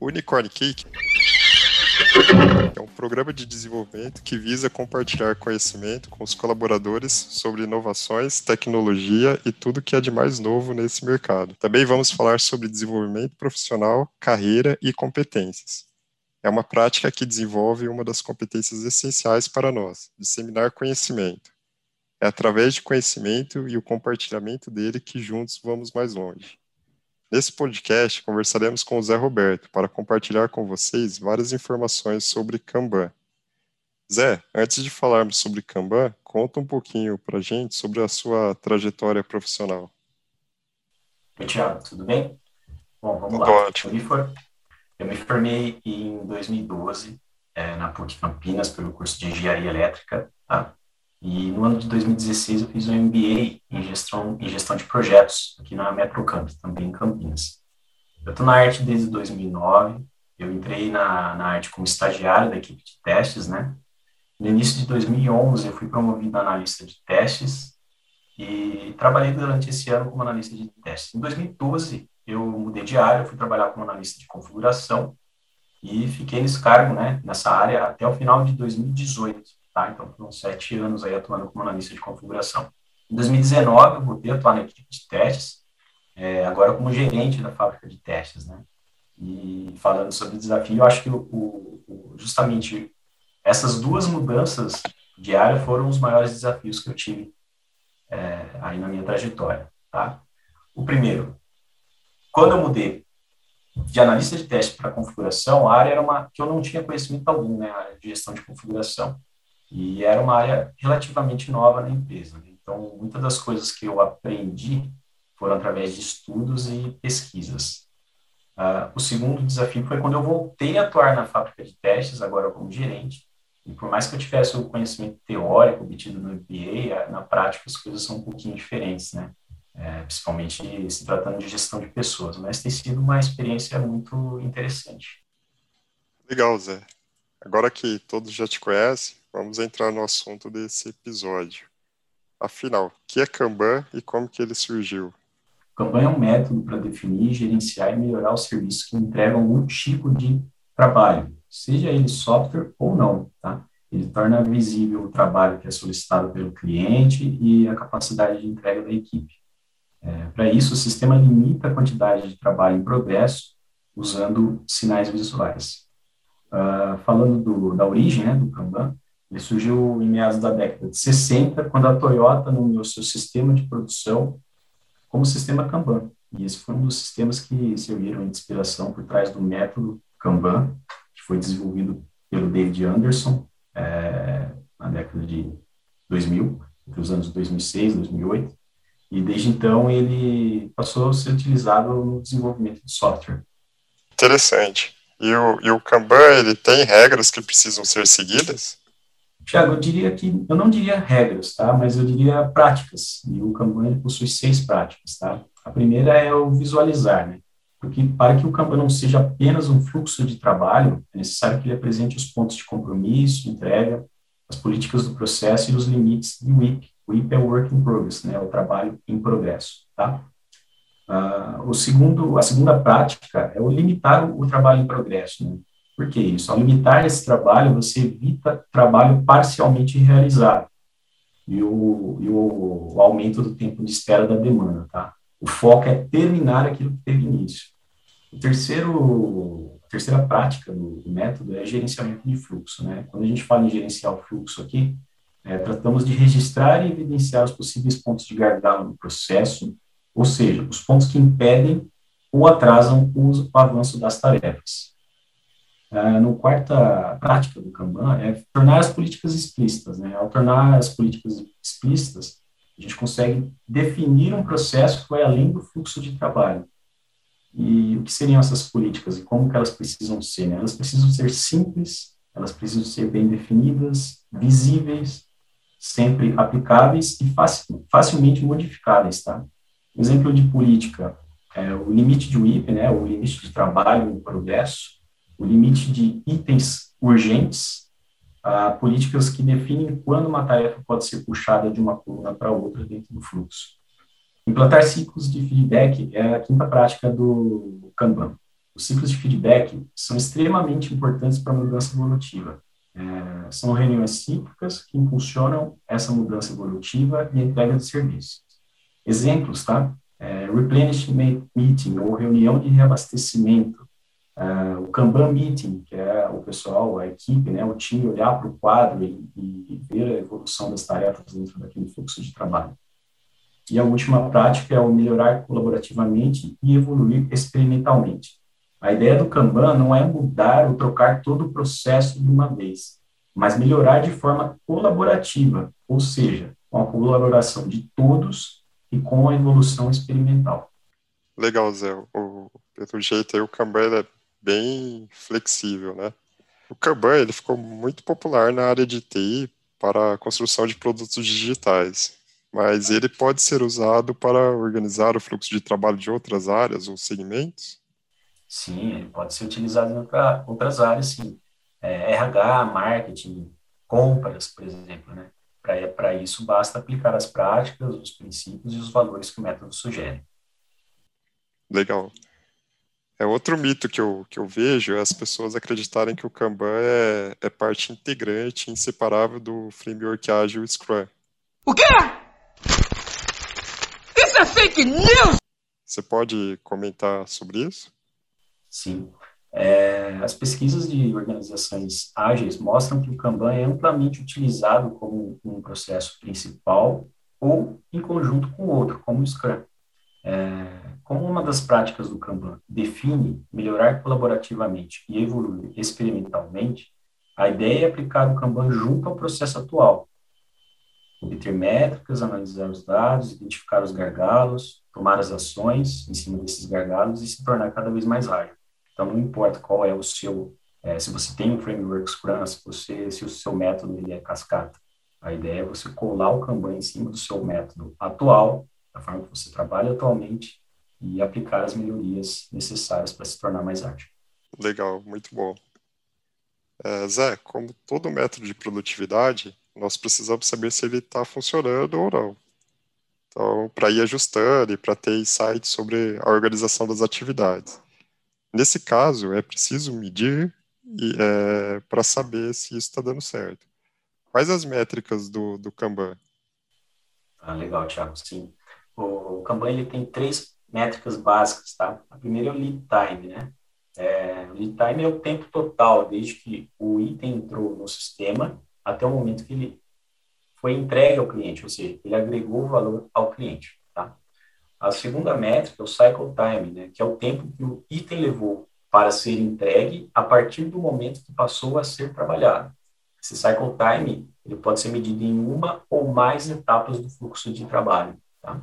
Unicorn Cake é um programa de desenvolvimento que visa compartilhar conhecimento com os colaboradores sobre inovações, tecnologia e tudo que há de mais novo nesse mercado. Também vamos falar sobre desenvolvimento profissional, carreira e competências. É uma prática que desenvolve uma das competências essenciais para nós, disseminar conhecimento. É através de conhecimento e o compartilhamento dele que juntos vamos mais longe. Nesse podcast, conversaremos com o Zé Roberto para compartilhar com vocês várias informações sobre Kanban. Zé, antes de falarmos sobre Kanban, conta um pouquinho para a gente sobre a sua trajetória profissional. Oi, Thiago, tudo bem? Bom, vamos tudo lá. Ótimo. Eu me, for... Eu me formei em 2012 é, na PUC Campinas pelo curso de Engenharia Elétrica, tá? E no ano de 2016 eu fiz um MBA em gestão, em gestão de projetos aqui na Metrocamp, também em Campinas. Eu estou na arte desde 2009, eu entrei na, na arte como estagiário da equipe de testes, né? No início de 2011 eu fui promovido analista de testes e trabalhei durante esse ano como analista de testes. Em 2012 eu mudei de área, fui trabalhar como analista de configuração e fiquei nesse cargo, né, nessa área até o final de 2018. Tá? Então, foram sete anos aí atuando como analista de configuração. Em 2019, eu voltei a atuar na equipe de testes, é, agora como gerente da fábrica de testes, né? E falando sobre desafio, eu acho que o, o, justamente essas duas mudanças de área foram os maiores desafios que eu tive é, aí na minha trajetória, tá? O primeiro, quando eu mudei de analista de teste para configuração, a área era uma que eu não tinha conhecimento algum, né, a área de gestão de configuração. E era uma área relativamente nova na empresa. Né? Então, muitas das coisas que eu aprendi foram através de estudos e pesquisas. Uh, o segundo desafio foi quando eu voltei a atuar na fábrica de testes, agora como gerente. E por mais que eu tivesse o conhecimento teórico obtido no MBA, na prática as coisas são um pouquinho diferentes, né? É, principalmente se tratando de gestão de pessoas. Mas tem sido uma experiência muito interessante. Legal, Zé. Agora que todos já te conhecem, vamos entrar no assunto desse episódio. Afinal, o que é Kanban e como que ele surgiu? Kanban é um método para definir, gerenciar e melhorar os serviços que entregam algum tipo de trabalho, seja ele software ou não, tá? Ele torna visível o trabalho que é solicitado pelo cliente e a capacidade de entrega da equipe. É, para isso, o sistema limita a quantidade de trabalho em progresso usando sinais visuais. Uh, falando do, da origem né, do Kanban, ele surgiu em meados da década de 60, quando a Toyota nomeou seu sistema de produção como sistema Kanban. E esse foi um dos sistemas que serviram de inspiração por trás do método Kanban, que foi desenvolvido pelo David Anderson é, na década de 2000, entre os anos 2006 e 2008. E desde então ele passou a ser utilizado no desenvolvimento de software. Interessante. E o, e o Kanban, ele tem regras que precisam ser seguidas? Tiago, eu diria que, eu não diria regras, tá? Mas eu diria práticas. E o Kanban possui seis práticas, tá? A primeira é o visualizar, né? Porque para que o Kanban não seja apenas um fluxo de trabalho, é necessário que ele apresente os pontos de compromisso, entrega, as políticas do processo e os limites do WIP. O WIP é o Work in Progress, né? O trabalho em progresso, tá? Uh, o segundo, a segunda prática é o limitar o, o trabalho em progresso, né? Por que isso? Ao limitar esse trabalho, você evita trabalho parcialmente realizado e o, e o, aumento do tempo de espera da demanda, tá? O foco é terminar aquilo que teve início. O terceiro, a terceira prática do, do método é gerenciamento de fluxo, né? Quando a gente fala em gerenciar o fluxo aqui, é, tratamos de registrar e evidenciar os possíveis pontos de gargalo no processo, ou seja, os pontos que impedem ou atrasam o avanço das tarefas. Uh, no quarta prática do Kanban é tornar as políticas explícitas. Né? Ao tornar as políticas explícitas, a gente consegue definir um processo que vai além do fluxo de trabalho. E o que seriam essas políticas e como que elas precisam ser? Né? Elas precisam ser simples, elas precisam ser bem definidas, visíveis, sempre aplicáveis e facilmente modificáveis. Tá? Exemplo de política é o limite de WIP, né? o limite de trabalho em progresso, o limite de itens urgentes, ah, políticas que definem quando uma tarefa pode ser puxada de uma coluna para outra dentro do fluxo. Implantar ciclos de feedback é a quinta prática do Kanban. os ciclos de feedback são extremamente importantes para a mudança evolutiva. É, são reuniões cíclicas que impulsionam essa mudança evolutiva e entrega de serviços. Exemplos, tá? É, replenishment meeting, ou reunião de reabastecimento. É, o Kanban meeting, que é o pessoal, a equipe, né, o time olhar para o quadro e, e ver a evolução das tarefas dentro daquele fluxo de trabalho. E a última prática é o melhorar colaborativamente e evoluir experimentalmente. A ideia do Kanban não é mudar ou trocar todo o processo de uma vez, mas melhorar de forma colaborativa, ou seja, com a colaboração de todos e com a evolução experimental. Legal, Zé. O, pelo jeito aí, o Kanban é bem flexível, né? O Kanban ele ficou muito popular na área de TI para a construção de produtos digitais, mas ele pode ser usado para organizar o fluxo de trabalho de outras áreas ou segmentos? Sim, ele pode ser utilizado em outra, outras áreas, sim. É, RH, marketing, compras, por exemplo, né? Para isso, basta aplicar as práticas, os princípios e os valores que o método sugere. Legal. É outro mito que eu, que eu vejo é as pessoas acreditarem que o Kanban é, é parte integrante, inseparável do framework ágil Scrum. O quê? Isso é fake news! Você pode comentar sobre isso? Sim. É, as pesquisas de organizações ágeis mostram que o Kanban é amplamente utilizado como um processo principal ou em conjunto com outro, como o Scrum. É, como uma das práticas do Kanban define melhorar colaborativamente e evoluir experimentalmente, a ideia é aplicar o Kanban junto ao processo atual. Obter métricas, analisar os dados, identificar os gargalos, tomar as ações em cima desses gargalos e se tornar cada vez mais ágil. Então, não importa qual é o seu, é, se você tem um framework Scrum, se, você, se o seu método ele é cascata. A ideia é você colar o Kanban em cima do seu método atual, da forma que você trabalha atualmente, e aplicar as melhorias necessárias para se tornar mais ágil. Legal, muito bom. É, Zé, como todo método de produtividade, nós precisamos saber se ele está funcionando ou não. Então, para ir ajustando e para ter insights sobre a organização das atividades. Nesse caso, é preciso medir é, para saber se isso está dando certo. Quais as métricas do, do Kanban? Ah, legal, Thiago, sim. O, Kanban ele tem três métricas básicas, tá? A primeira é o lead time, né? É, lead time é o tempo total, desde que o item entrou no sistema até o momento que ele foi entregue ao cliente, ou seja, ele agregou valor ao cliente. A segunda métrica é o cycle time, né, que é o tempo que o item levou para ser entregue a partir do momento que passou a ser trabalhado. Esse cycle time ele pode ser medido em uma ou mais etapas do fluxo de trabalho. Tá?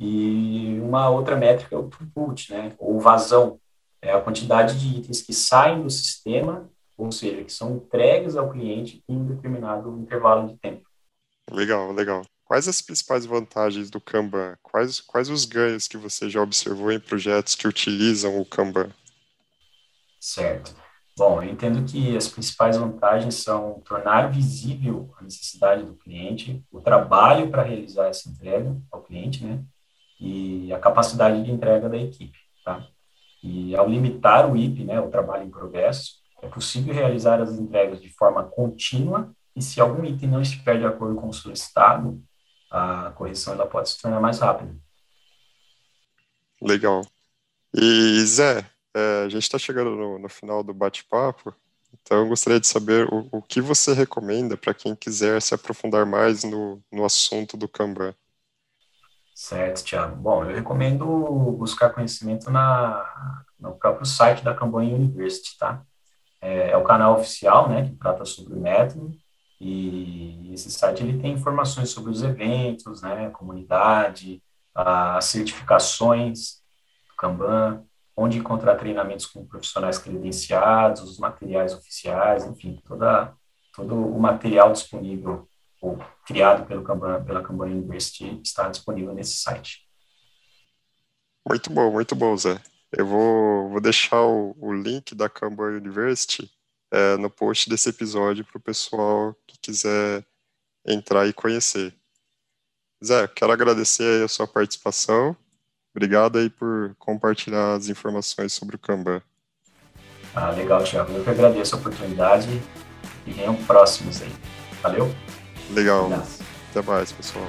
E uma outra métrica é o throughput, né, ou vazão, é a quantidade de itens que saem do sistema, ou seja, que são entregues ao cliente em um determinado intervalo de tempo. Legal, legal. Quais as principais vantagens do Kanban? Quais, quais os ganhos que você já observou em projetos que utilizam o Kanban? Certo. Bom, eu entendo que as principais vantagens são tornar visível a necessidade do cliente, o trabalho para realizar essa entrega ao cliente, né? E a capacidade de entrega da equipe, tá? E ao limitar o IP, né, o trabalho em progresso, é possível realizar as entregas de forma contínua e se algum item não estiver de acordo com o solicitado, a correção ela pode se tornar mais rápida. Legal. E Zé, é, a gente está chegando no, no, final do bate-papo, então gostaria de saber o, o que você recomenda para quem quiser se aprofundar mais no, no assunto do Kanban. Certo, Thiago. Bom, eu recomendo buscar conhecimento na, no próprio site da Kanban University, tá? É, é o canal oficial, né, que trata sobre o método, e esse site ele tem informações sobre os eventos, né, comunidade, as certificações do Kanban, onde encontrar treinamentos com profissionais credenciados, os materiais oficiais, enfim, toda, todo o material disponível ou criado pelo Kanban, pela Kanban University está disponível nesse site. Muito bom, muito bom, Zé. Eu vou, vou deixar o, o link da Kanban University é, no post desse episódio para o pessoal que quiser entrar e conhecer. Zé, quero agradecer a sua participação Obrigado aí por compartilhar as informações sobre o Kanban. Ah, legal, Thiago. Eu que agradeço a oportunidade e venham próximos aí. Valeu? Legal. Até mais, pessoal.